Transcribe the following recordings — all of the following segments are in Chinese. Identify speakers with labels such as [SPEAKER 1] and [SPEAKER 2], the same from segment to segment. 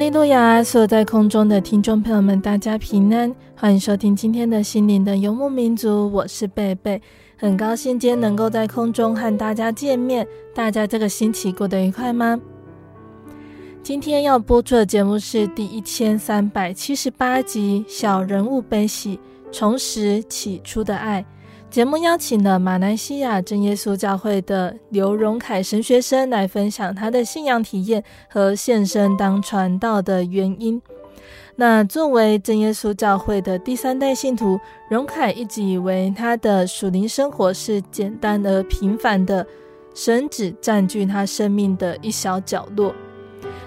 [SPEAKER 1] 利路亚！所有在空中的听众朋友们，大家平安，欢迎收听今天的心灵的游牧民族。我是贝贝，很高兴今天能够在空中和大家见面。大家这个星期过得愉快吗？今天要播出的节目是第一千三百七十八集《小人物悲喜，重拾起初的爱》。节目邀请了马来西亚真耶稣教会的刘荣凯神学生来分享他的信仰体验和献身当传道的原因。那作为真耶稣教会的第三代信徒，荣凯一直以为他的属灵生活是简单而平凡的，神只占据他生命的一小角落。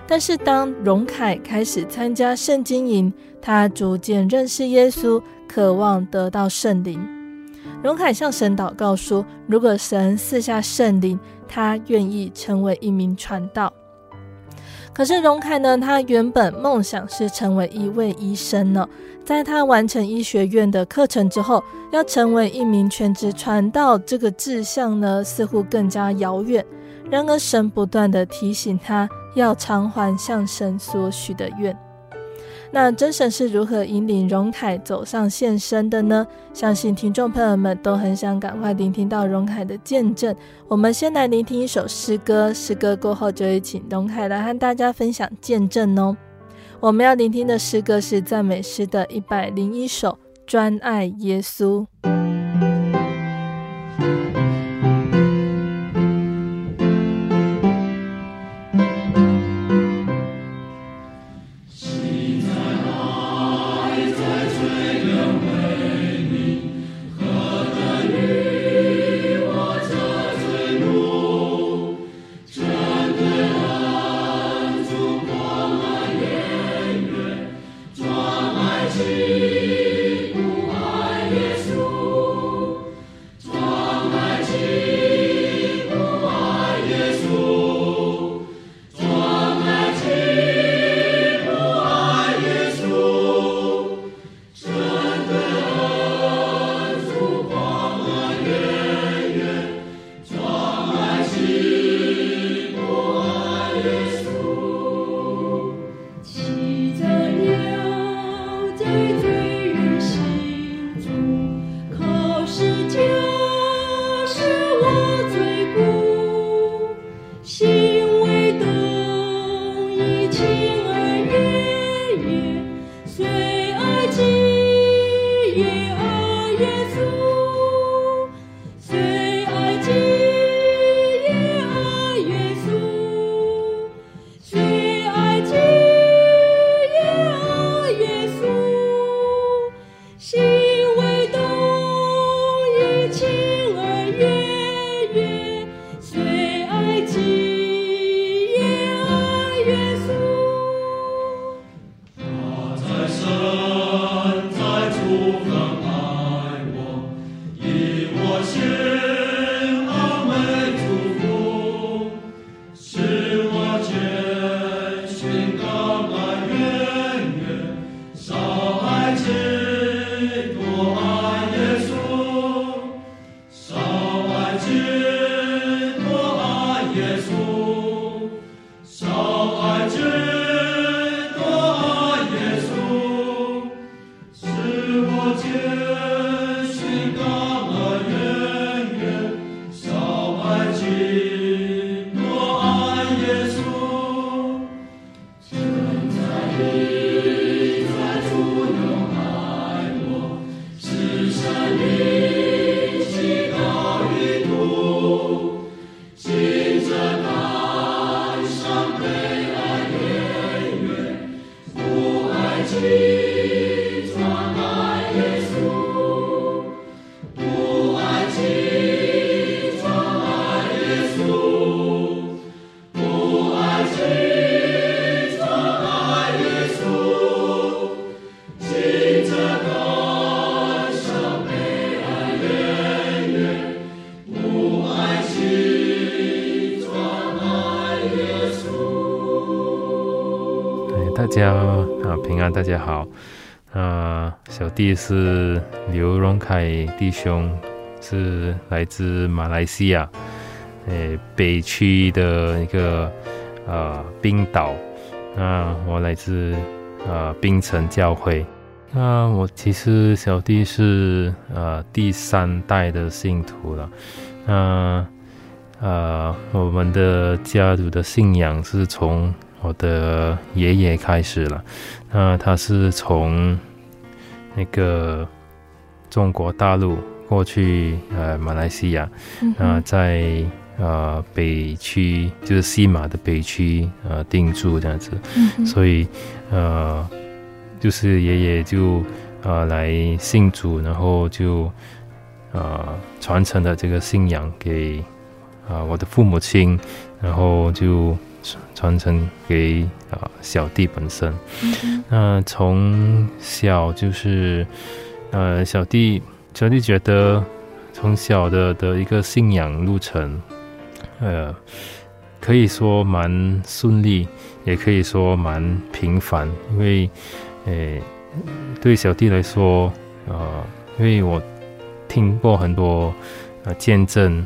[SPEAKER 1] 但是当荣凯开始参加圣经营，他逐渐认识耶稣，渴望得到圣灵。荣凯向神祷告说：“如果神赐下圣灵，他愿意成为一名传道。”可是荣凯呢？他原本梦想是成为一位医生呢。在他完成医学院的课程之后，要成为一名全职传道，这个志向呢，似乎更加遥远。然而，神不断地提醒他，要偿还向神所许的愿。那真神是如何引领荣凯走上献身的呢？相信听众朋友们都很想赶快聆听到荣凯的见证。我们先来聆听一首诗歌，诗歌过后就会请荣凯来和大家分享见证哦。我们要聆听的诗歌是赞美诗的一百零一首，《专爱耶
[SPEAKER 2] 稣》。弟是刘荣凯弟兄，是来自马来西亚，诶，北区的一个啊冰岛。那我来自啊冰城教会。那我其实小弟是啊第三代的信徒了。那啊，我们的家族的信仰是从。我的爷爷开始了，那他是从那个中国大陆过去呃马来西亚，那、嗯、在呃北区就是西马的北区呃定住这样子，嗯、所以呃就是爷爷就呃来信主，然后就呃传承了这个信仰给啊、呃、我的父母亲，然后就。传承给啊小弟本身，那从小就是呃小弟小弟觉得从小的的一个信仰路程，呃可以说蛮顺利，也可以说蛮平凡，因为诶对小弟来说，呃因为我听过很多呃见证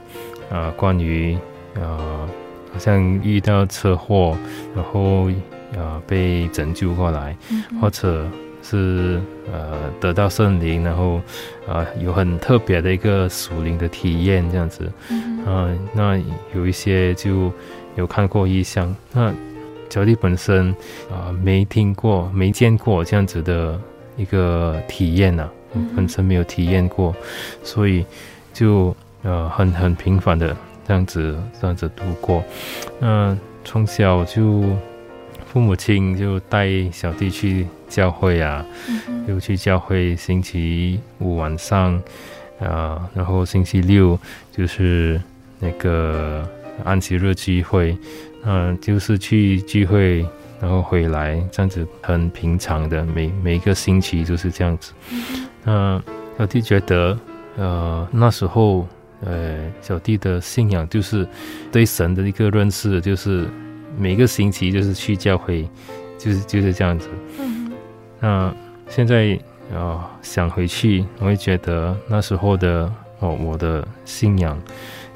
[SPEAKER 2] 啊、呃、关于呃。像遇到车祸，然后呃被拯救过来，嗯、或者是呃得到圣灵，然后啊、呃、有很特别的一个属灵的体验这样子，嗯、呃，那有一些就有看过异象，那小弟本身啊、呃、没听过、没见过这样子的一个体验呐、啊嗯，本身没有体验过，所以就呃很很平凡的。这样子，这样子度过。那从小就父母亲就带小弟去教会啊，又、嗯、去教会。星期五晚上啊、呃，然后星期六就是那个安息日聚会。嗯、呃，就是去聚会，然后回来，这样子很平常的。每每一个星期就是这样子。那、呃、小弟觉得，呃，那时候。呃，小弟的信仰就是对神的一个认识，就是每个星期就是去教会，就是就是这样子。嗯。那现在啊、呃，想回去，我会觉得那时候的哦，我的信仰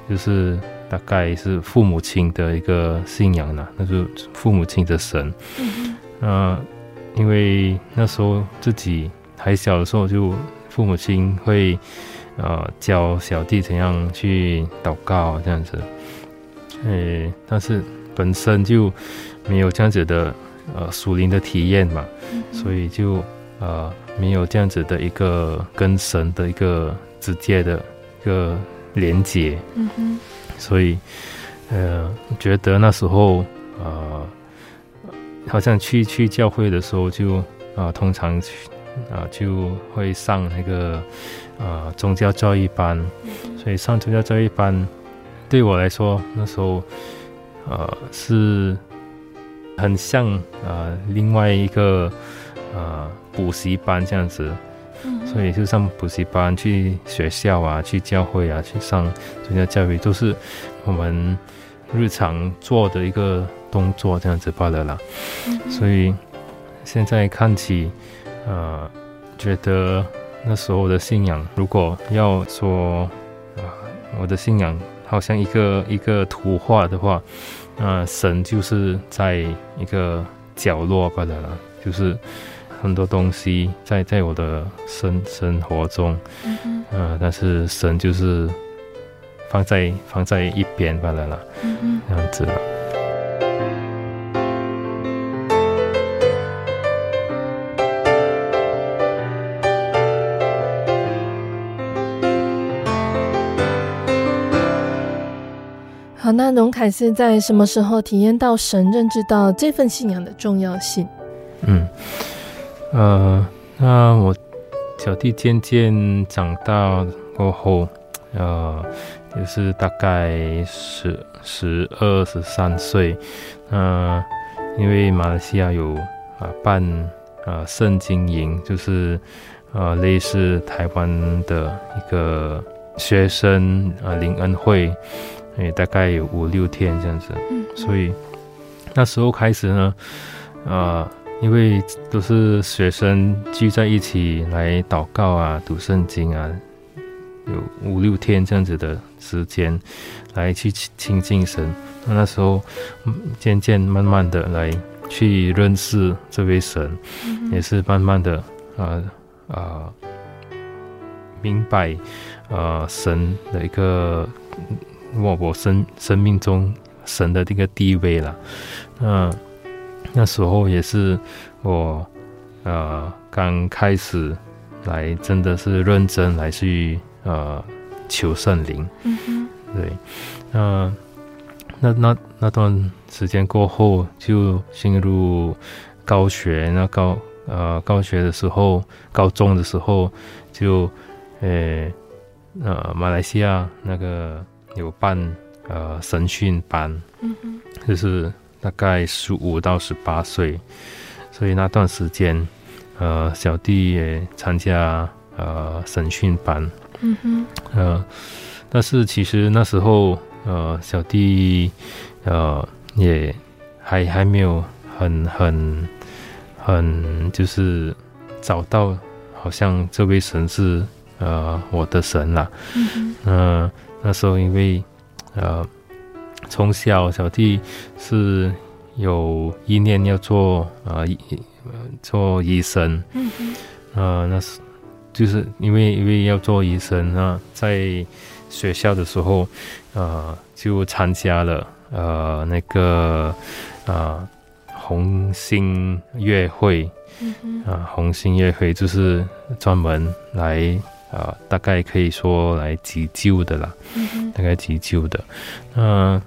[SPEAKER 2] 就是大概是父母亲的一个信仰了，那就是父母亲的神。嗯。那因为那时候自己还小的时候，就父母亲会。呃，教小弟怎样去祷告这样子，诶，但是本身就没有这样子的呃属灵的体验嘛，嗯、所以就呃没有这样子的一个跟神的一个直接的一个连接，嗯哼，所以呃觉得那时候呃好像去去教会的时候就啊、呃、通常啊、呃、就会上那个。啊、呃，宗教教育班，所以上宗教教育班对我来说，那时候呃是很像呃另外一个呃补习班这样子，所以就上补习班，去学校啊，去教会啊，去上宗教教育，都是我们日常做的一个动作这样子罢了啦。所以现在看起，呃，觉得。那时候我的信仰，如果要说啊，我的信仰好像一个一个图画的话，那神就是在一个角落罢了啦，就是很多东西在在我的生生活中，嗯但是神就是放在放在一边罢了啦，嗯嗯，这样子了。
[SPEAKER 1] 那荣凯是在什么时候体验到神，认知到这份信仰的重要性？
[SPEAKER 2] 嗯。呃，那我小弟渐渐长大过后，呃，也是大概十十二十三岁，呃，因为马来西亚有啊、呃、办啊圣经营，就是呃类似台湾的一个学生啊灵恩会，也大概有五六天这样子，嗯，所以那时候开始呢，呃。因为都是学生聚在一起来祷告啊、读圣经啊，有五六天这样子的时间来去亲近神。那，那时候渐渐慢慢的来去认识这位神，嗯、也是慢慢的啊啊、呃呃、明白啊、呃、神的一个我我生生命中神的这个地位了，嗯。那时候也是我，呃，刚开始来，真的是认真来去呃求圣灵。嗯。对，呃、那那那段时间过后，就进入高学。那高呃高学的时候，高中的时候，就呃呃马来西亚那个有办呃神训班。嗯哼。就是。大概十五到十八岁，所以那段时间，呃，小弟也参加呃神训班，嗯哼，呃，但是其实那时候，呃，小弟呃也还还没有很很很就是找到，好像这位神是呃我的神啦，嗯那时候因为呃。从小，小弟是有意念要做呃、做医生。嗯嗯。呃，那是就是因为因为要做医生啊，在学校的时候，呃，就参加了呃那个呃红星乐会。嗯红星乐会就是专门来啊、呃，大概可以说来急救的啦。大概急救的，嗯、呃。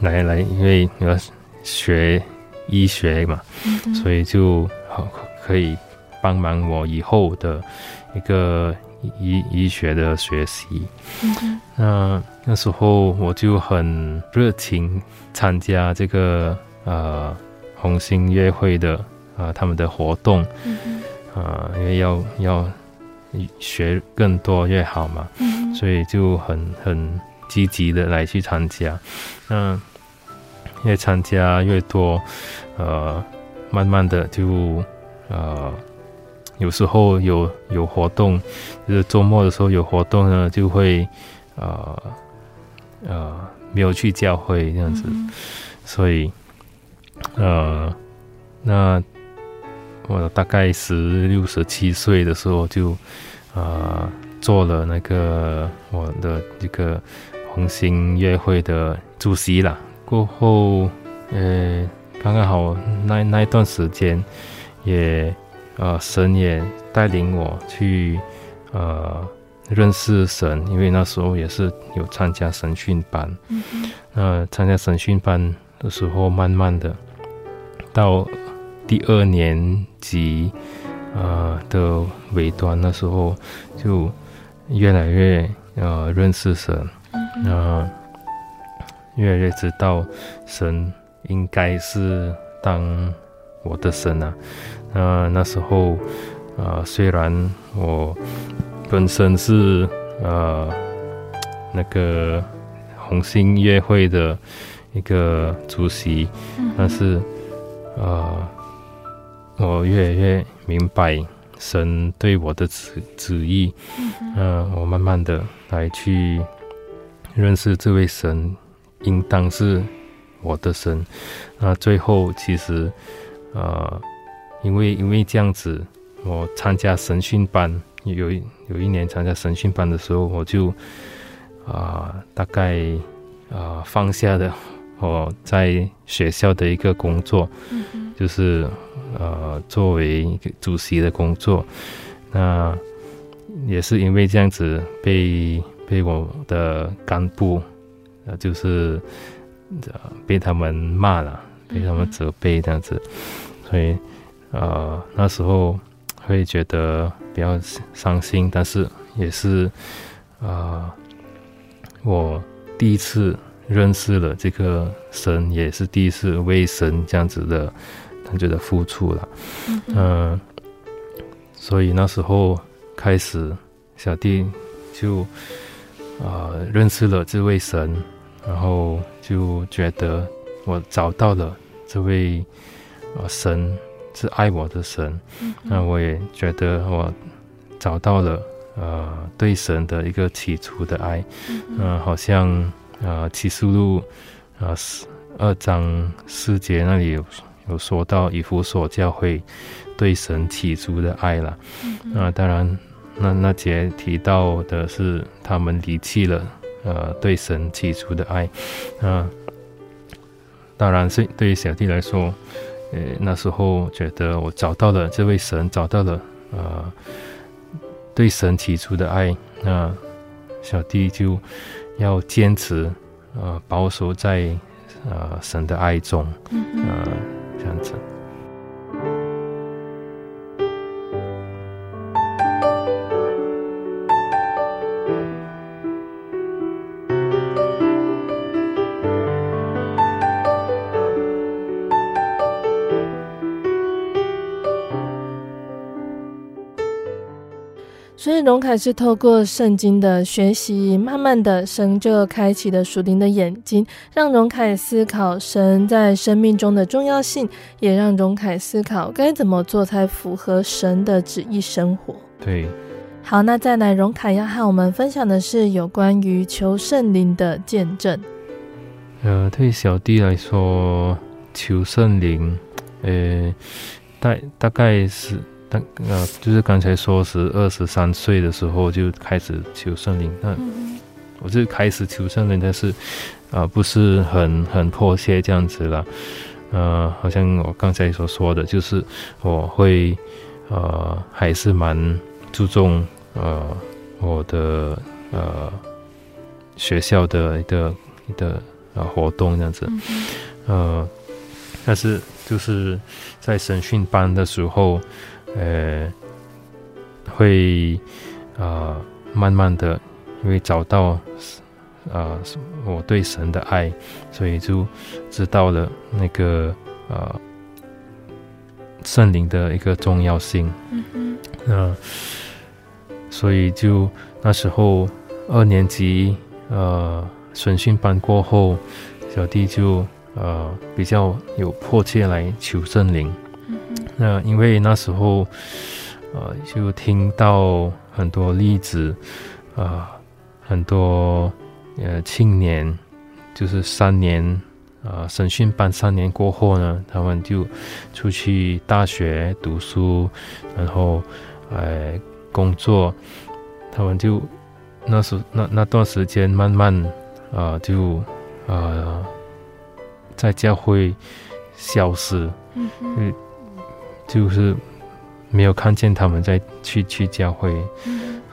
[SPEAKER 2] 来来，因为要学医学嘛，嗯、所以就好可以帮忙我以后的一个医医学的学习。嗯、那那时候我就很热情参加这个呃红星约会的啊、呃、他们的活动，啊、因为要要学更多越好嘛，嗯、所以就很很积极的来去参加，那。越参加越多，呃，慢慢的就，呃，有时候有有活动，就是周末的时候有活动呢，就会，呃，呃，没有去教会这样子，嗯、所以，呃，那我大概十六、十七岁的时候就，呃，做了那个我的这个红星乐会的主席啦。过后，呃，刚刚好那那一段时间，也，呃，神也带领我去，呃，认识神，因为那时候也是有参加神训班，嗯哼，呃，参加神训班的时候，慢慢的到第二年级，呃的尾端，那时候就越来越呃认识神，那，呃越来越知道神应该是当我的神啊！那那时候，呃，虽然我本身是呃那个红星乐会的一个主席，嗯、但是呃，我越来越明白神对我的旨旨意，嗯、呃，我慢慢的来去认识这位神。应当是我的神，那最后其实，呃，因为因为这样子，我参加神训班，有一有一年参加神训班的时候，我就啊、呃，大概啊、呃、放下的我在学校的一个工作，嗯、就是呃作为主席的工作。那也是因为这样子被被我的干部，呃，就是被他们骂了，被他们责备这样子，所以呃那时候。会觉得比较伤心，但是也是啊、呃，我第一次认识了这个神，也是第一次为神这样子的，他觉得付出了，嗯、呃，所以那时候开始，小弟就啊、呃、认识了这位神，然后就觉得我找到了这位啊、呃、神。是爱我的神，那我也觉得我找到了呃对神的一个起初的爱，嗯、呃，好像呃启示录呃二章四节那里有有说到以弗所教会对神起初的爱了，那、呃、当然那那节提到的是他们离弃了呃对神起初的爱，那、呃，当然是对于小弟来说。呃，那时候觉得我找到了这位神，找到了呃对神起初的爱，那小弟就要坚持呃保守在呃神的爱中，呃这样子。
[SPEAKER 1] 荣凯是透过圣经的学习，慢慢的神就开启了属灵的眼睛，让荣凯思考神在生命中的重要性，也让荣凯思考该怎么做才符合神的旨意生活。
[SPEAKER 2] 对，
[SPEAKER 1] 好，那再来，荣凯要和我们分享的是有关于求圣灵的见证。
[SPEAKER 2] 呃，对小弟来说，求圣灵，呃，大大概是。但呃，就是刚才说是二十三岁的时候就开始求圣灵，那我就开始求圣灵，但是啊、呃，不是很很迫切这样子了。呃，好像我刚才所说的，就是我会呃还是蛮注重呃我的呃学校的一个一个呃活动这样子，呃，但是就是在审讯班的时候。呃，会啊、呃，慢慢的，因为找到啊、呃，我对神的爱，所以就知道了那个呃圣灵的一个重要性。嗯所以就那时候二年级呃审讯班过后，小弟就呃比较有迫切来求圣灵。那因为那时候，呃，就听到很多例子，呃，很多呃青年，就是三年啊、呃，神训班三年过后呢，他们就出去大学读书，然后呃工作，他们就那时那那段时间慢慢啊、就啊、呃、在教会消失，嗯哼。就是没有看见他们在去去教会，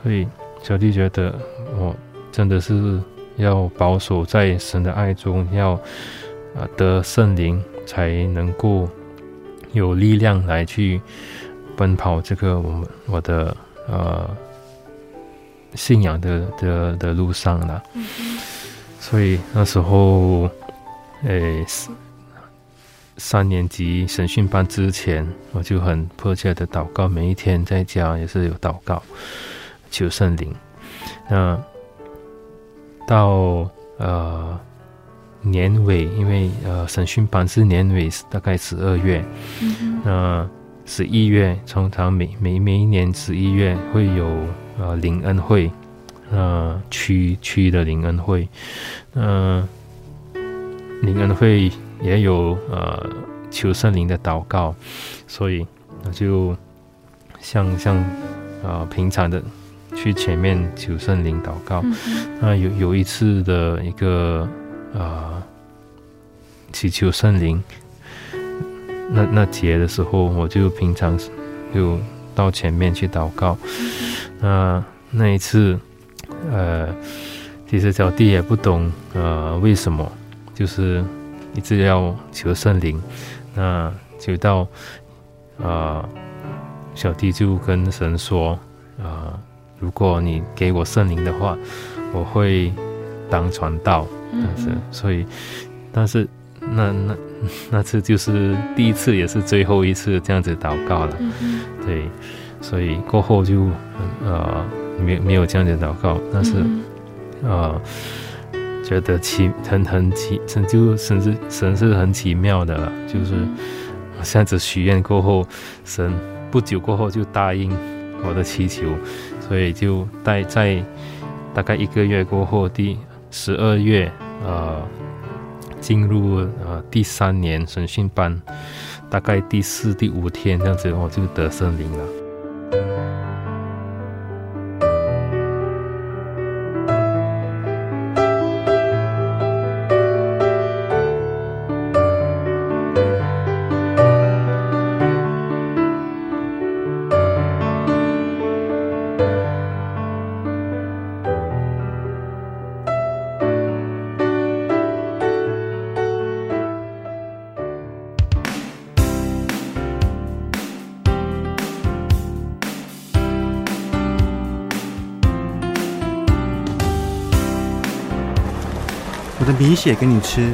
[SPEAKER 2] 所以小弟觉得我真的是要保守在神的爱中，要啊得圣灵，才能够有力量来去奔跑这个我们我的呃信仰的的的路上了。所以那时候，诶。三年级审讯班之前，我就很迫切的祷告，每一天在家也是有祷告，求圣灵。那到呃年尾，因为呃审讯班是年尾，大概十二月，嗯、那十一月通常每每每一年十一月会有呃灵恩会，呃区区的灵恩会，嗯、呃，灵恩会。也有呃求圣灵的祷告，所以我就像像啊、呃、平常的去前面求圣灵祷告。嗯、那有有一次的一个啊、呃、祈求圣灵那那节的时候，我就平常就到前面去祷告。那那一次，呃，其实小弟也不懂呃为什么，就是一直要求圣灵。那求到啊。呃小弟就跟神说：“啊、呃，如果你给我圣灵的话，我会当传道。但是，所以，但是那那那次就是第一次，也是最后一次这样子祷告了。对，所以过后就呃没没有这样子祷告。但是啊、嗯呃，觉得奇很很奇，神就甚至神是很奇妙的了。就是这样子许愿过后，神。”不久过后就答应我的祈求，所以就待在大概一个月过后，第十二月，呃，进入呃第三年神训班，大概第四、第五天这样子，我就得圣灵了。
[SPEAKER 3] 血给你吃，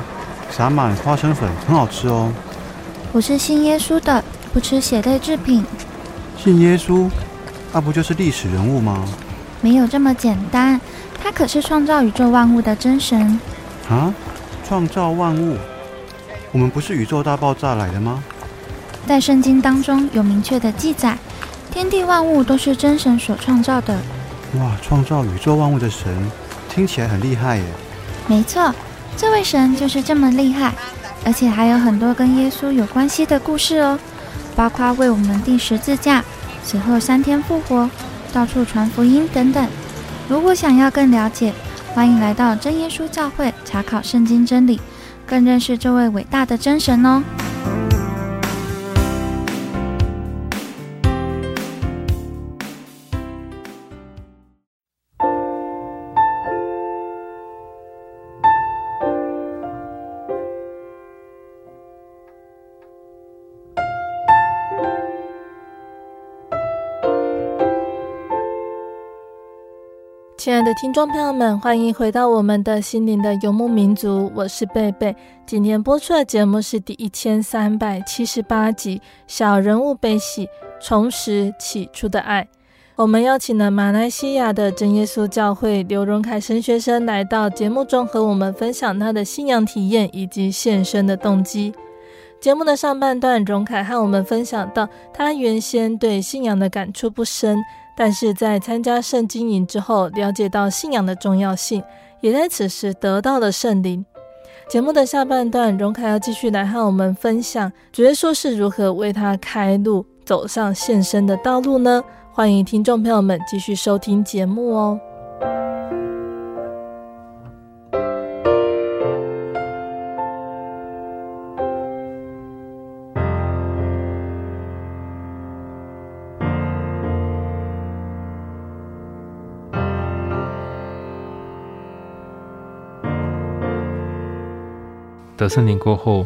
[SPEAKER 3] 撒满花生粉，很好吃哦。
[SPEAKER 4] 我是信耶稣的，不吃血类制品。
[SPEAKER 3] 信耶稣，那不就是历史人物吗？
[SPEAKER 4] 没有这么简单，他可是创造宇宙万物的真神。
[SPEAKER 3] 啊，创造万物？我们不是宇宙大爆炸来的吗？
[SPEAKER 4] 在圣经当中有明确的记载，天地万物都是真神所创造的。
[SPEAKER 3] 哇，创造宇宙万物的神，听起来很厉害耶。
[SPEAKER 4] 没错，这位神就是这么厉害，而且还有很多跟耶稣有关系的故事哦，包括为我们钉十字架，死后三天复活，到处传福音等等。如果想要更了解，欢迎来到真耶稣教会查考圣经真理，更认识这位伟大的真神哦。
[SPEAKER 1] 亲爱的听众朋友们，欢迎回到我们的心灵的游牧民族，我是贝贝。今天播出的节目是第一千三百七十八集《小人物悲喜，重拾起初的爱》。我们邀请了马来西亚的真耶稣教会刘荣凯神学生来到节目中，和我们分享他的信仰体验以及献身的动机。节目的上半段，荣凯和我们分享到，他原先对信仰的感触不深。但是在参加圣经营之后，了解到信仰的重要性，也在此时得到了圣灵。节目的下半段，荣凯要继续来和我们分享，主耶稣是如何为他开路，走上献身的道路呢？欢迎听众朋友们继续收听节目哦。
[SPEAKER 2] 得圣灵过后，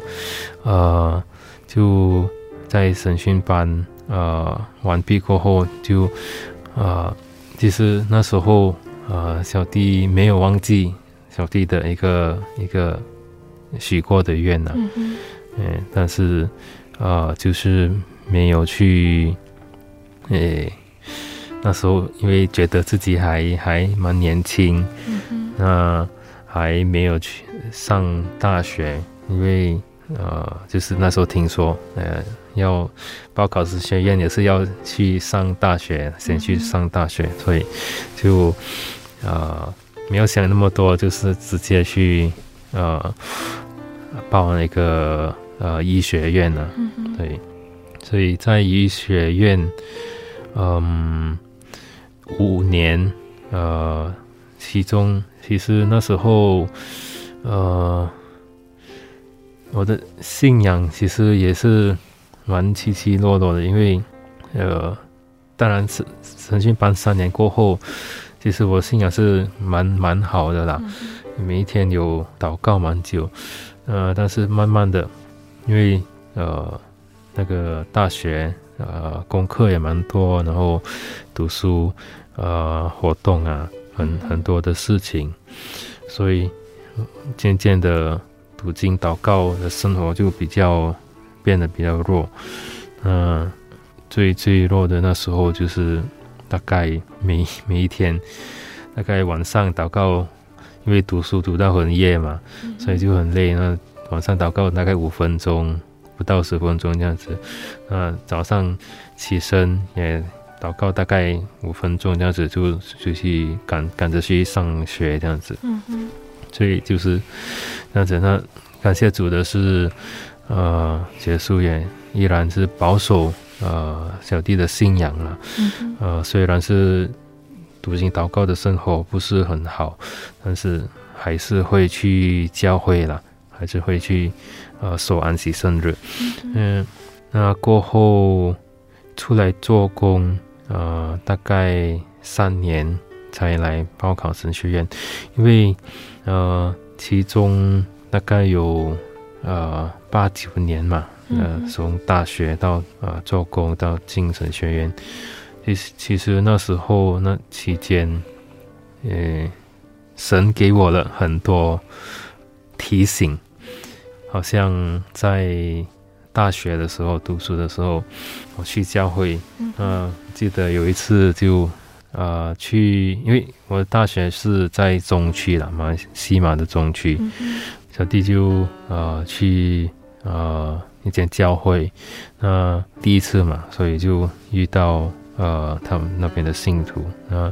[SPEAKER 2] 呃，就在审讯班呃完毕过后就，呃，其实那时候呃，小弟没有忘记小弟的一个一个许过的愿呐、啊，嗯，但是呃，就是没有去，诶，那时候因为觉得自己还还蛮年轻，嗯。还没有去上大学，因为呃，就是那时候听说，呃，要报考神学院也是要去上大学，先去上大学，所以就呃没有想那么多，就是直接去呃报那个呃医学院了。对，所以在医学院嗯，五年，呃，其中其实那时候，呃，我的信仰其实也是蛮起起落落的，因为，呃，当然是神训班三年过后，其实我信仰是蛮蛮好的啦，每一天有祷告蛮久，呃，但是慢慢的，因为呃那个大学。呃，功课也蛮多，然后读书，呃，活动啊，很很多的事情，所以渐渐的读经祷告的生活就比较变得比较弱。嗯、呃，最最弱的那时候就是大概每每一天，大概晚上祷告，因为读书读到很夜嘛，所以就很累。那晚上祷告大概五分钟。不到十分钟这样子，那，早上起身也祷告大概五分钟这样子，就就去赶赶着去上学这样子。嗯嗯。所以就是这样子。那感谢主的是，呃，结束也依然是保守呃小弟的信仰了。呃，虽然是读经祷告的生活不是很好，但是还是会去教会了，还是会去。呃，守安息圣日，嗯，那过后出来做工，呃，大概三年才来报考神学院，因为呃，其中大概有呃八九年嘛，呃，从大学到呃做工到进神学院，其实其实那时候那期间，呃，神给我了很多提醒。好像在大学的时候读书的时候，我去教会，嗯、呃，记得有一次就，呃，去，因为我的大学是在中区了，马西马的中区，嗯、小弟就呃去呃一间教会，那、呃、第一次嘛，所以就遇到呃他们那边的信徒，呃，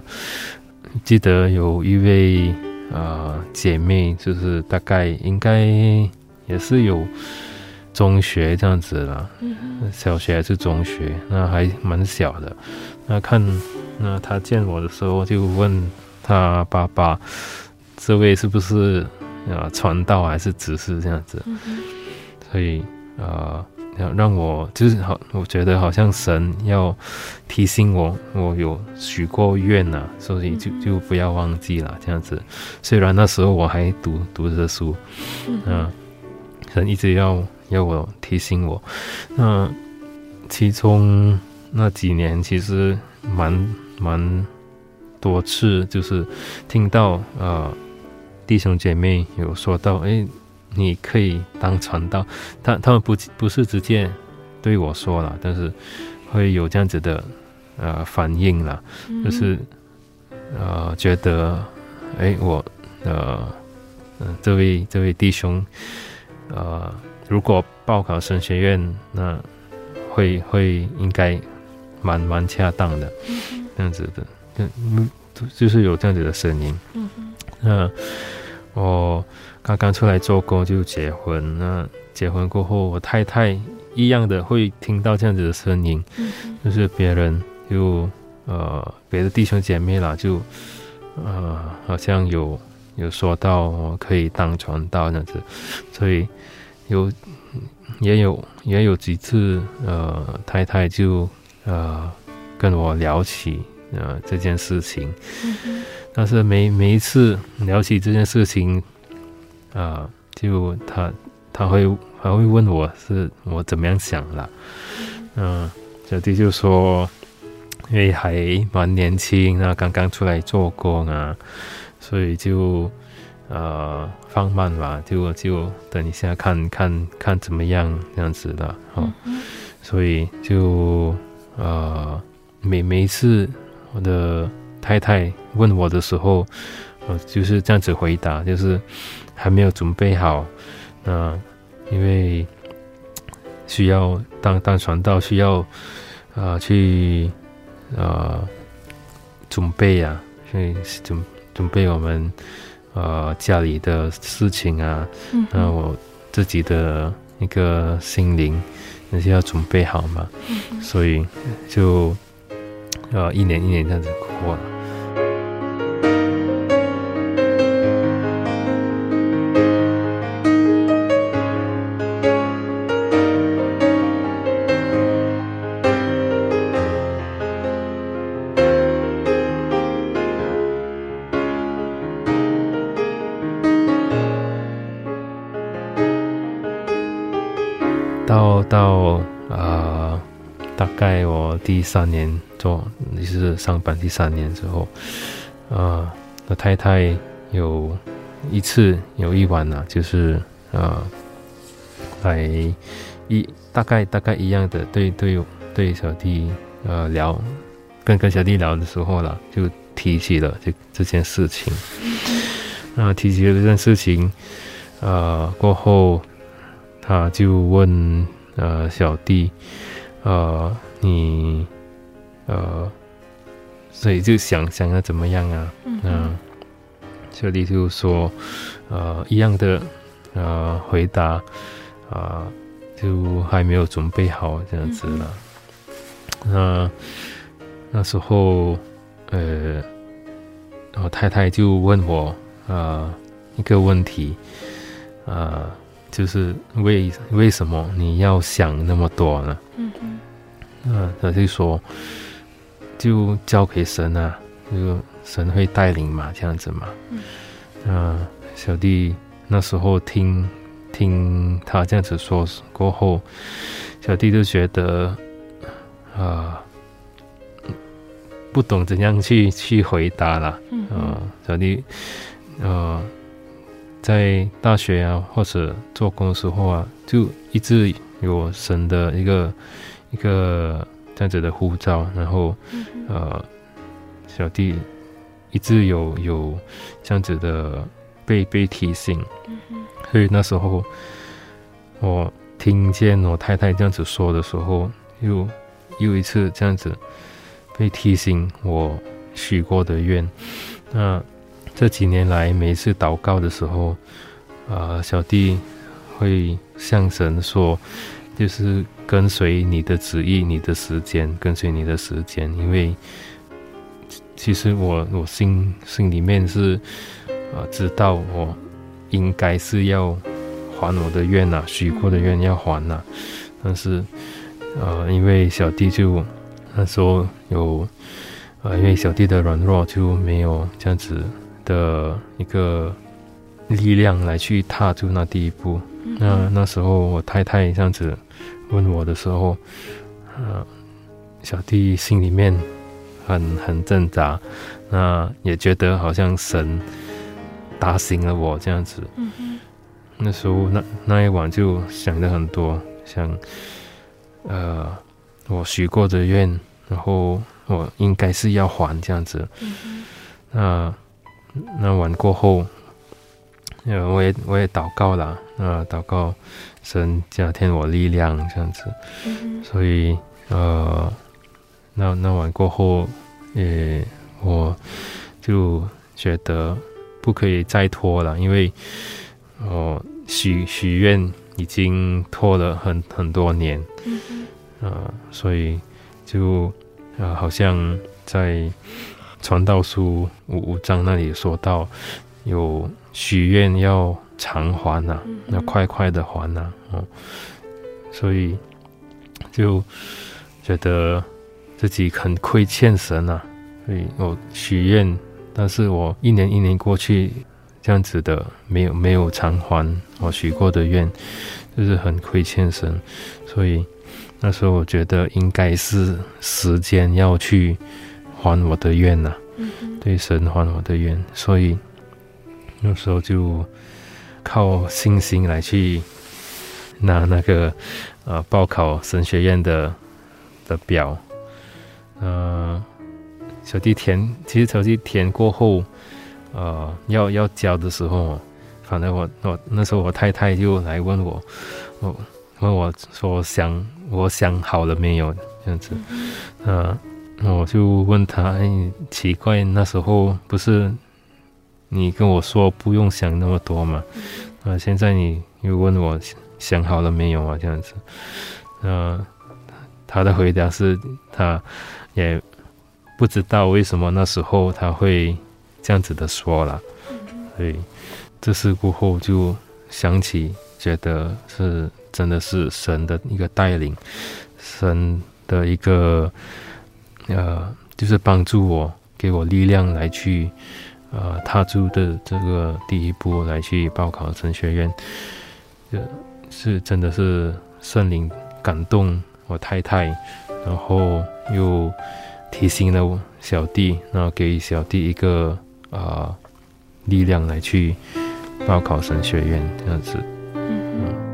[SPEAKER 2] 记得有一位呃姐妹，就是大概应该。也是有中学这样子啦，小学还是中学，那还蛮小的。那看，那他见我的时候就问他爸爸：“这位是不是啊传道还是执事这样子？”所以啊，让让我就是好，我觉得好像神要提醒我，我有许过愿呐，所以就就不要忘记了这样子。虽然那时候我还读读着书，嗯。神一直要要我提醒我，那其中那几年其实蛮蛮多次，就是听到呃弟兄姐妹有说到，哎，你可以当传道，他他们不不是直接对我说了，但是会有这样子的呃反应啦，就是呃觉得哎我呃嗯这位这位弟兄。呃，如果报考神学院，那会会应该蛮蛮恰当的，这样子的，嗯，就是有这样子的声音。嗯哼。那我刚刚出来做工就结婚，那结婚过后，我太太一样的会听到这样子的声音，就是别人就呃别的弟兄姐妹啦，就呃好像有。有说到我可以当传道这样子，所以有也有也有几次，呃，太太就呃跟我聊起呃这件事情，嗯、但是每每一次聊起这件事情，啊、呃，就他他会还会问我是我怎么样想啦，嗯、呃，小弟就说因为还蛮年轻，啊刚刚出来做工啊。所以就，呃，放慢吧，就就等一下看看看怎么样这样子的，哦，嗯、所以就，呃，每每一次我的太太问我的时候，我就是这样子回答，就是还没有准备好，那、呃、因为需要当当传道需要，啊、呃，去，呃，准备呀、啊，所以准。准备我们，呃，家里的事情啊，那、嗯哼呃、我自己的一个心灵，那些要准备好嘛，嗯、所以就呃，一年一年这样子过了。第三年做，就是上班第三年之后，呃，我太太有一次有一晚呢、就是呃，来一大概大概一样的对对对小弟呃聊，跟跟小弟聊的时候了，就提起了这这件事情，那提起了这件事情，呃过后。他就问呃小弟，呃你呃，所以就想想要怎么样啊？嗯、呃，小弟就说呃一样的呃回答啊、呃，就还没有准备好这样子了。那、那时候呃，我太太就问我啊、呃、一个问题啊。呃就是为为什么你要想那么多呢？嗯嗯，啊，他就说，就交给神啊，就神会带领嘛，这样子嘛。嗯，啊，小弟那时候听听他这样子说过后，小弟就觉得啊，不懂怎样去去回答了。嗯，啊，小弟，呃。在大学啊，或者做工的时候啊，就一直有神的一个一个这样子的呼召，然后、嗯、呃，小弟一直有有这样子的被被提醒，嗯、所以那时候我听见我太太这样子说的时候，又又一次这样子被提醒我许过的愿，那。这几年来，每一次祷告的时候，啊、呃，小弟会向神说，就是跟随你的旨意、你的时间，跟随你的时间。因为其实我我心心里面是啊、呃，知道我应该是要还我的愿呐、啊，许过的愿要还呐、啊。但是呃，因为小弟就那时候有呃，因为小弟的软弱就没有这样子。的一个力量来去踏出那第一步。嗯、那那时候我太太这样子问我的时候，呃，小弟心里面很很挣扎，那也觉得好像神打醒了我这样子。嗯、那时候那那一晚就想的很多，想呃我许过的愿，然后我应该是要还这样子。嗯、那。那晚过后，呃，我也我也祷告了，啊，祷告神加添我力量这样子，嗯、所以呃，那那晚过后，也我就觉得不可以再拖了，因为我许许愿已经拖了很很多年，嗯、呃，所以就呃好像在。传道书五五章那里说到，有许愿要偿还呐、啊，要快快的还呐、啊，哦，所以就觉得自己很亏欠神呐、啊，所以我许愿，但是我一年一年过去，这样子的没有没有偿还我许过的愿，就是很亏欠神，所以那时候我觉得应该是时间要去。还我的愿呐、啊，对神还我的愿，所以那时候就靠信心来去拿那个呃报考神学院的的表，呃，小弟填，其实小弟填过后，呃，要要交的时候，反正我我那时候我太太就来问我，我问我说想我想好了没有这样子，呃。我就问他：“哎，奇怪，那时候不是你跟我说不用想那么多嘛？啊，现在你又问我想好了没有啊？这样子，呃，他的回答是，他也不知道为什么那时候他会这样子的说了，所以这事过后就想起，觉得是真的是神的一个带领，神的一个呃，就是帮助我，给我力量来去呃踏出的这个第一步，来去报考神学院，呃，是真的是圣灵感动我太太，然后又。提醒了小弟，然后给小弟一个啊、呃、力量来去报考神学院这样子。
[SPEAKER 1] 那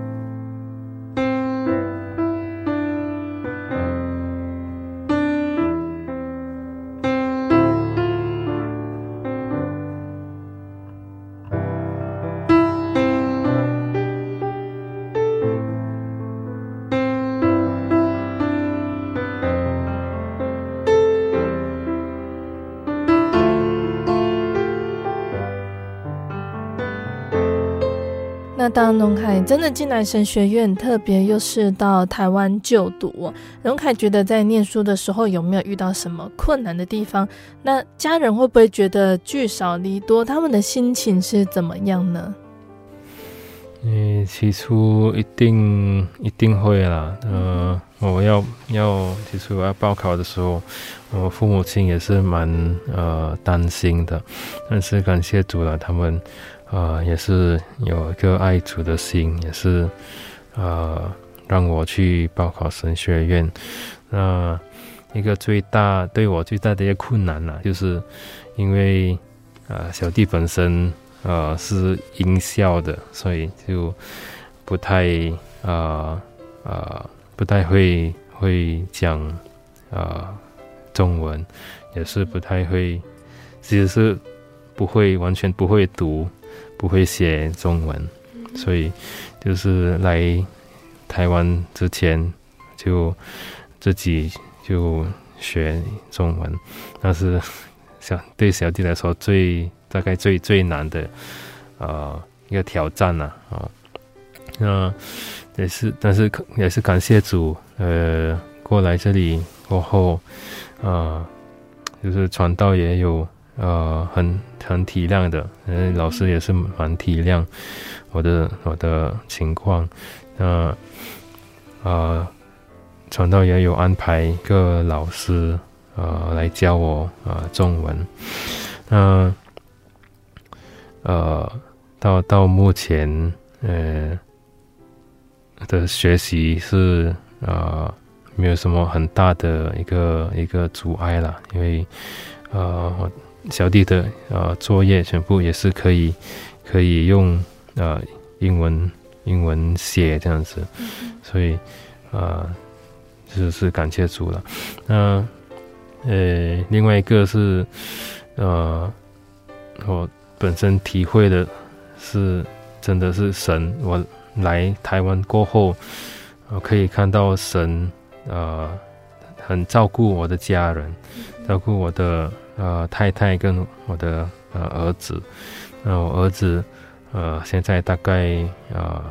[SPEAKER 1] 真的进来神学院，特别又是到台湾就读，荣凯觉得在念书的时候有没有遇到什么困难的地方？那家人会不会觉得聚少离多？他们的心情是怎么样呢？
[SPEAKER 2] 嗯，起初一定一定会啦。呃，我要要起初我要报考的时候，我父母亲也是蛮呃担心的，但是感谢主了，他们。啊、呃，也是有一个爱主的心，也是，呃，让我去报考神学院。那、一个最大对我最大的一个困难呢、就是因为啊、呃，小弟本身呃是音校的，所以就不太啊啊、呃呃、不太会会讲啊、呃、中文，也是不太会，其实是不会完全不会读。不会写中文，所以就是来台湾之前就自己就学中文，那是小对小弟来说最大概最最难的呃一个挑战呐啊，那也是但是也是感谢主，呃过来这里过后啊、呃，就是传道也有。呃，很很体谅的，嗯，老师也是蛮体谅我的我的情况。那呃，传道也有安排一个老师呃来教我呃中文。那呃，到到目前呃的学习是呃没有什么很大的一个一个阻碍了，因为呃。小弟的呃作业全部也是可以可以用呃英文英文写这样子，所以呃就是感谢主了。那呃另外一个是呃我本身体会的是真的是神，我来台湾过后，我可以看到神呃很照顾我的家人，照顾我的。呃，太太跟我的呃儿子，那我儿子呃现在大概呃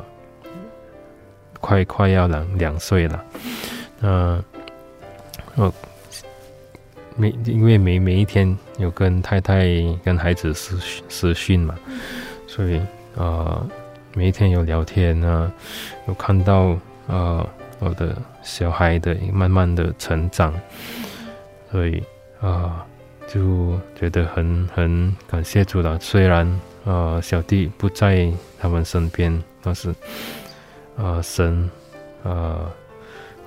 [SPEAKER 2] 快快要两两岁了，嗯、呃，我每因为每每一天有跟太太跟孩子私私讯嘛，所以呃每一天有聊天呢，有看到呃我的小孩的慢慢的成长，所以啊。呃就觉得很很感谢主了。虽然呃小弟不在他们身边，但是呃神呃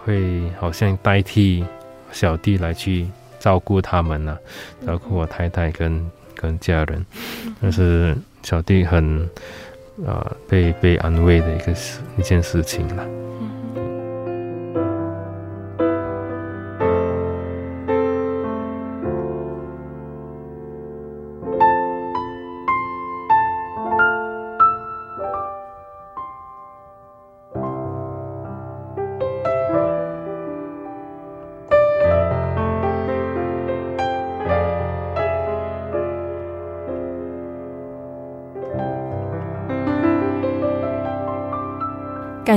[SPEAKER 2] 会好像代替小弟来去照顾他们呢、啊，照顾我太太跟跟家人。但是小弟很呃被被安慰的一个事一件事情了。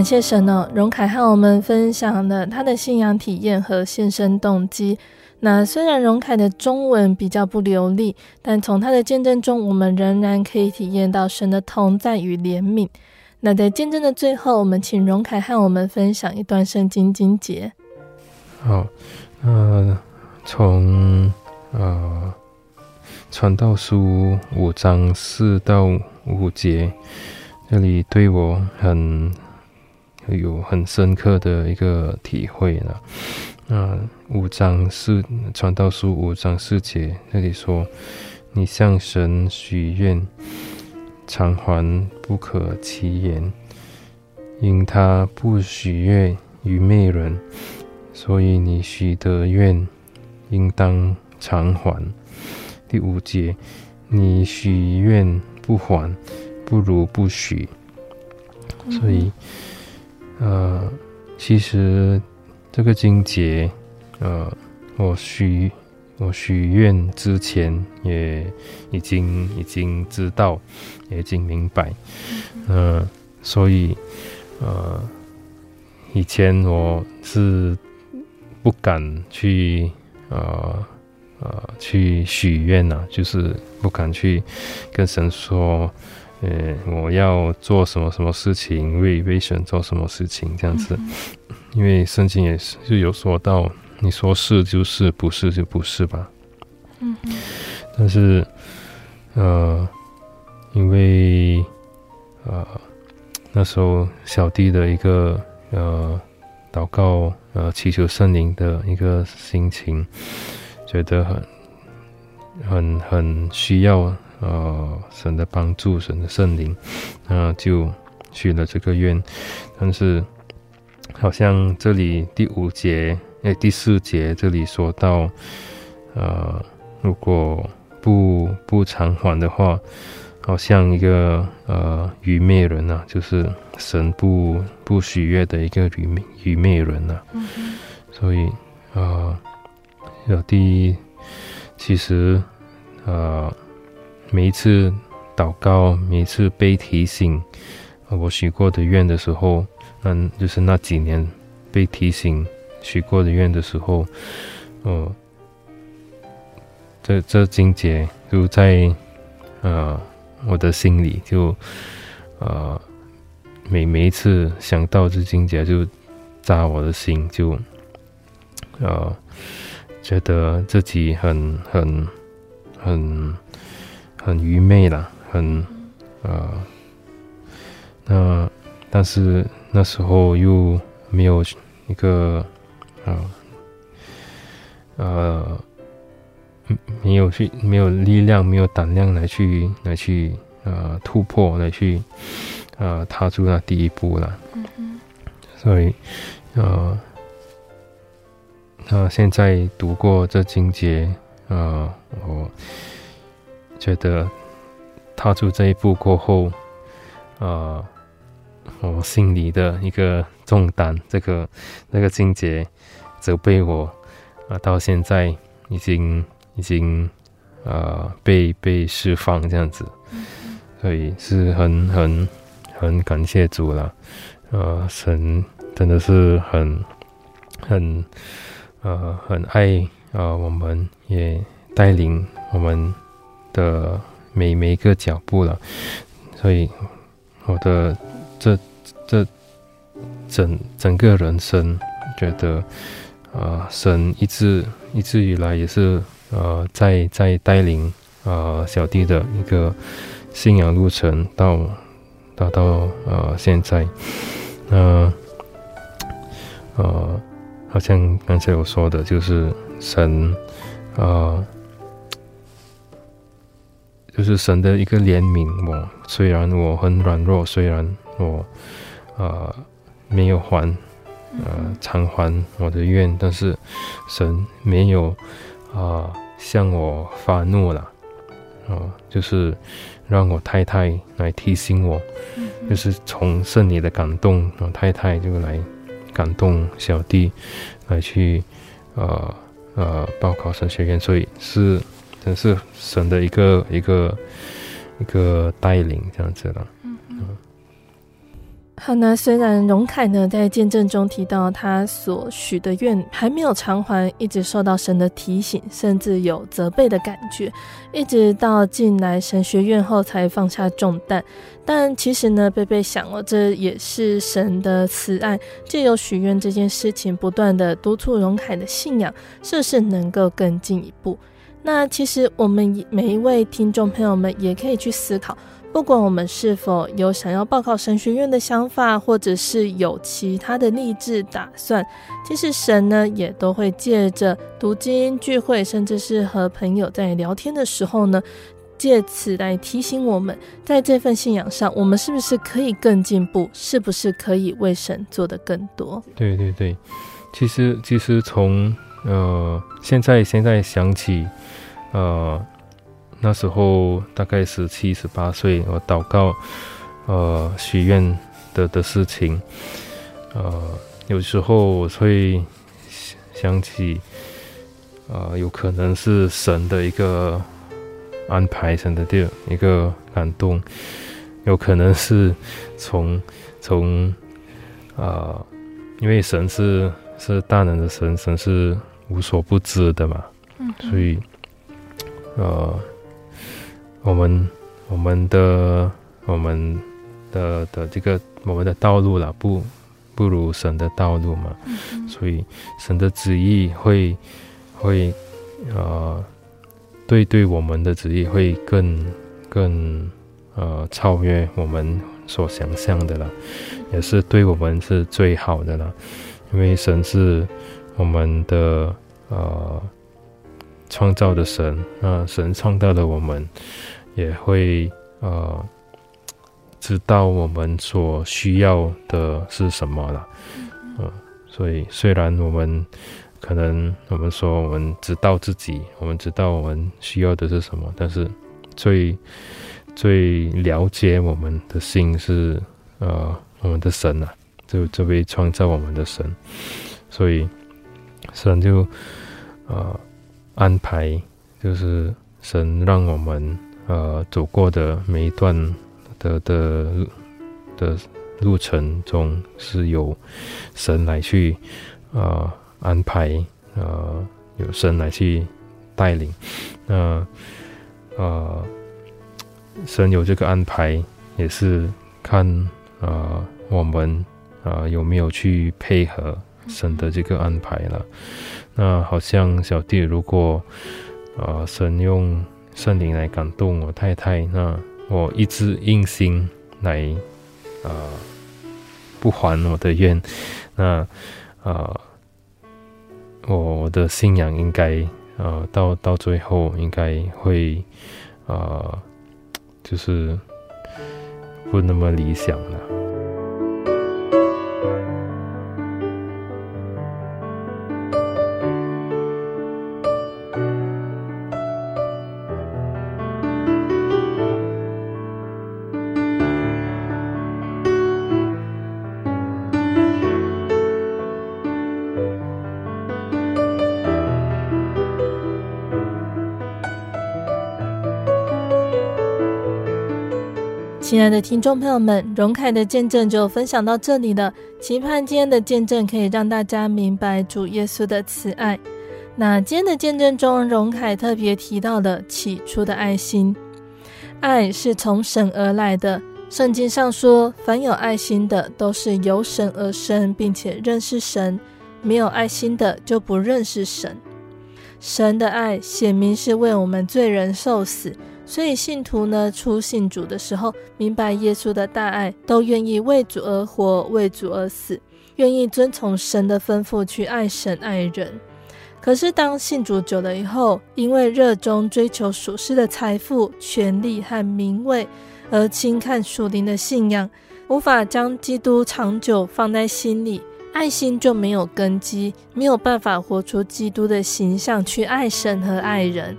[SPEAKER 1] 谢神哦，荣凯和我们分享了他的信仰体验和献身动机。那虽然荣凯的中文比较不流利，但从他的见证中，我们仍然可以体验到神的同在与怜悯。那在见证的最后，我们请荣凯和我们分享一段圣经经节。
[SPEAKER 2] 好，那，从呃传道书五章四到五节，这里对我很。有很深刻的一个体会了。那五章四传道书五章四节那里说：“你向神许愿，偿还不可欺言，因他不许愿愚昧人，所以你许的愿应当偿还。”第五节：“你许愿不还，不如不许。”所以。呃，其实这个金节，呃，我许我许愿之前也已经已经知道，也已经明白，呃，所以呃，以前我是不敢去呃呃去许愿呐，就是不敢去跟神说。呃，我要做什么什么事情，为为神做什么事情，这样子，因为圣经也是就有说到，你说是就是，不是就不是吧。嗯，但是，呃，因为，呃，那时候小弟的一个呃祷告，呃祈求圣灵的一个心情，觉得很很很需要。呃，神的帮助，神的圣灵，那就许了这个愿。但是，好像这里第五节，哎，第四节这里说到，呃，如果不不偿还的话，好像一个呃愚昧人呐，就是神不不喜悦的一个愚愚昧人呐。嗯。所以，呃，有第一，其实，呃。每一次祷告，每一次被提醒，我许过的愿的时候，嗯，就是那几年被提醒许过的愿的时候，呃，这这经节就在呃我的心里就，就呃每每一次想到这经节就扎我的心，就呃觉得自己很很。很愚昧啦，很，呃，那但是那时候又没有一个，啊，呃，没有去，没有力量，没有胆量来去，来去，呃，突破，来去，呃，踏出那第一步了。嗯嗯。所以，呃，那现在读过这经节，呃，我。觉得踏出这一步过后，呃，我心里的一个重担，这个那个境界责备我，啊、到现在已经已经呃被被释放这样子，所以是很很很感谢主了，呃，神真的是很很呃很爱呃我们，也带领我们。的每每一个脚步了，所以我的这这整整个人生，觉得啊、呃，神一直一直以来也是呃在在带领、呃、小弟的一个信仰路程到到到呃现在，那呃，呃好像刚才我说的，就是神啊。呃就是神的一个怜悯我，虽然我很软弱，虽然我，呃，没有还，呃，偿还我的愿，但是神没有，啊、呃，向我发怒了，啊、呃，就是让我太太来提醒我，就是从圣灵的感动，我太太就来感动小弟，来去，呃，呃，报考神学院，所以是。真是神的一个一个一个带领这样子了。嗯嗯。
[SPEAKER 1] 好，那虽然荣凯呢在见证中提到他所许的愿还没有偿还，一直受到神的提醒，甚至有责备的感觉，一直到进来神学院后才放下重担。但其实呢，贝贝想哦，这也是神的慈爱，借由许愿这件事情，不断的督促荣凯的信仰，是不是能够更进一步？那其实我们每一位听众朋友们也可以去思考。不管我们是否有想要报考神学院的想法，或者是有其他的立志打算，其实神呢也都会借着读经聚会，甚至是和朋友在聊天的时候呢，借此来提醒我们，在这份信仰上，我们是不是可以更进步，是不是可以为神做得更多？
[SPEAKER 2] 对对对，其实其实从呃现在现在想起呃。那时候大概十七、十八岁，我祷告，呃，许愿的的事情，呃，有时候我会想起，呃，有可能是神的一个安排，神的第一个感动，有可能是从从，呃，因为神是是大能的神，神是无所不知的嘛，嗯，所以，呃。我们我们的我们的的这个我们的道路啦，不不如神的道路嘛，嗯、所以神的旨意会会呃对对我们的旨意会更更呃超越我们所想象的啦，也是对我们是最好的啦，因为神是我们的呃创造的神，那神创造了我们。也会呃知道我们所需要的是什么了，嗯、呃，所以虽然我们可能我们说我们知道自己，我们知道我们需要的是什么，但是最最了解我们的心是呃我们的神啊，就这位创造我们的神，所以神就呃安排，就是神让我们。呃，走过的每一段的的的路程中，是由神来去呃安排，呃，有神来去带领。那呃，神有这个安排，也是看呃我们呃有没有去配合神的这个安排了。那好像小弟，如果呃神用。圣灵来感动我太太，那我一直硬心来，呃，不还我的愿，那，呃，我的信仰应该，呃，到到最后应该会，呃，就是不那么理想了。
[SPEAKER 1] 爱的听众朋友们，荣凯的见证就分享到这里了。期盼今天的见证可以让大家明白主耶稣的慈爱。那今天的见证中，荣凯特别提到了起初的爱心，爱是从神而来的。圣经上说，凡有爱心的，都是由神而生，并且认识神；没有爱心的，就不认识神。神的爱显明是为我们罪人受死。所以信徒呢，初信主的时候，明白耶稣的大爱，都愿意为主而活，为主而死，愿意遵从神的吩咐去爱神爱人。可是当信主久了以后，因为热衷追求属世的财富、权力和名位，而轻看属灵的信仰，无法将基督长久放在心里，爱心就没有根基，没有办法活出基督的形象去爱神和爱人。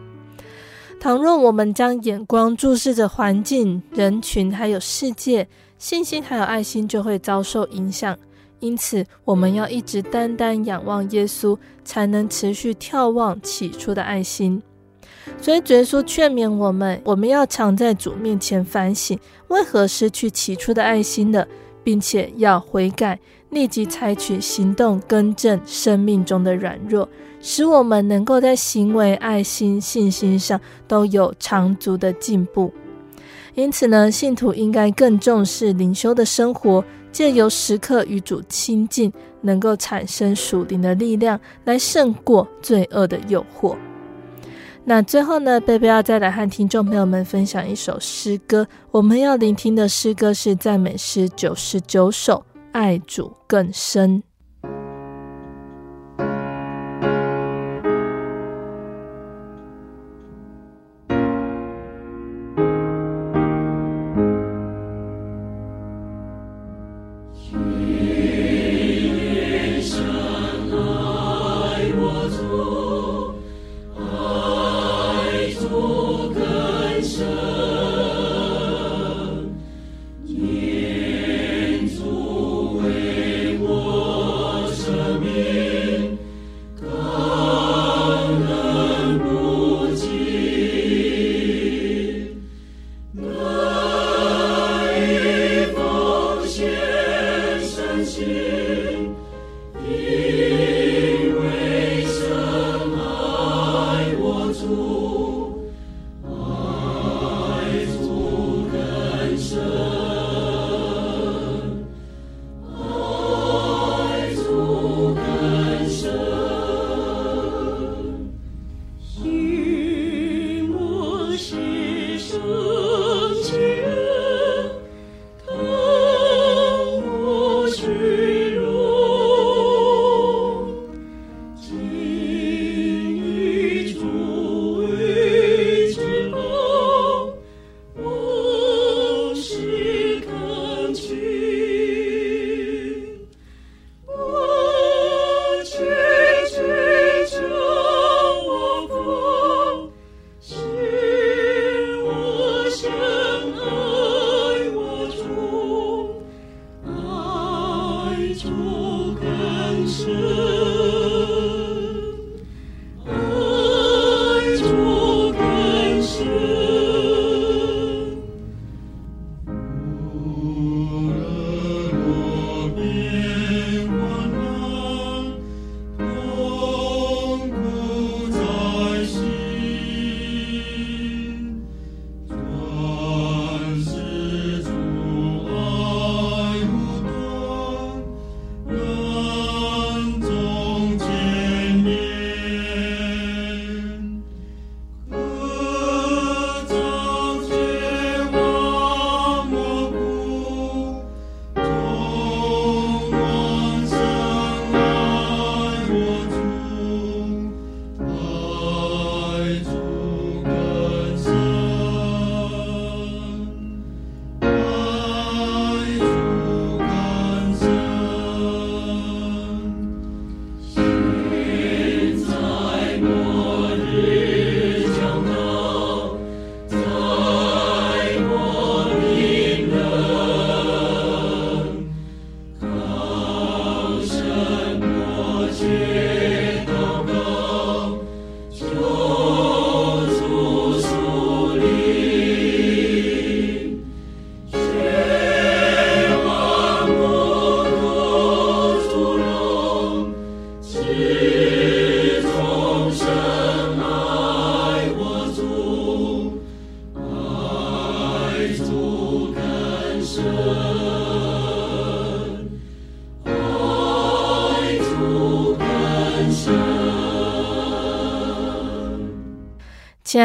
[SPEAKER 1] 倘若我们将眼光注视着环境、人群，还有世界，信心还有爱心就会遭受影响。因此，我们要一直单单仰望耶稣，才能持续眺望起初的爱心。所以，主耶稣劝勉我们，我们要常在主面前反省，为何失去起初的爱心的，并且要悔改，立即采取行动，更正生命中的软弱，使我们能够在行为、爱心、信心上都有长足的进步。因此呢，信徒应该更重视灵修的生活，借由时刻与主亲近，能够产生属灵的力量，来胜过罪恶的诱惑。那最后呢，贝贝要再来和听众朋友们分享一首诗歌。我们要聆听的诗歌是赞美诗九十九首，《爱主更深》。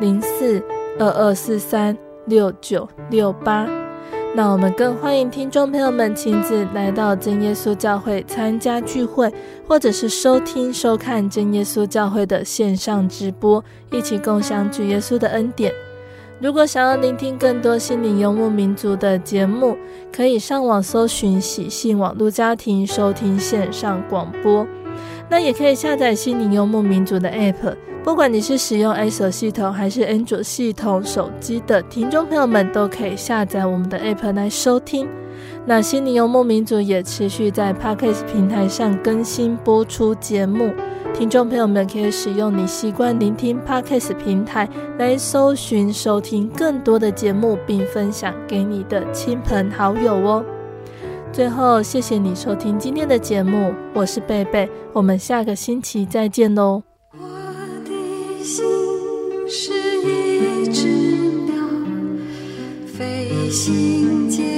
[SPEAKER 1] 零四二二四三六九六八，那我们更欢迎听众朋友们亲自来到真耶稣教会参加聚会，或者是收听收看真耶稣教会的线上直播，一起共享主耶稣的恩典。如果想要聆听更多心灵游牧民族的节目，可以上网搜寻喜信网络家庭收听线上广播。那也可以下载心灵游牧民族的 App。不管你是使用 iOS 系统还是安卓系统手机的听众朋友们，都可以下载我们的 App 来收听。那心灵游牧民族也持续在 Podcast 平台上更新播出节目。听众朋友们可以使用你习惯聆听 Podcast 平台来搜寻收听更多的节目，并分享给你的亲朋好友哦。最后，谢谢你收听今天的节目，我是贝贝，我们下个星期再
[SPEAKER 5] 见喽。心是一只鸟，飞行间。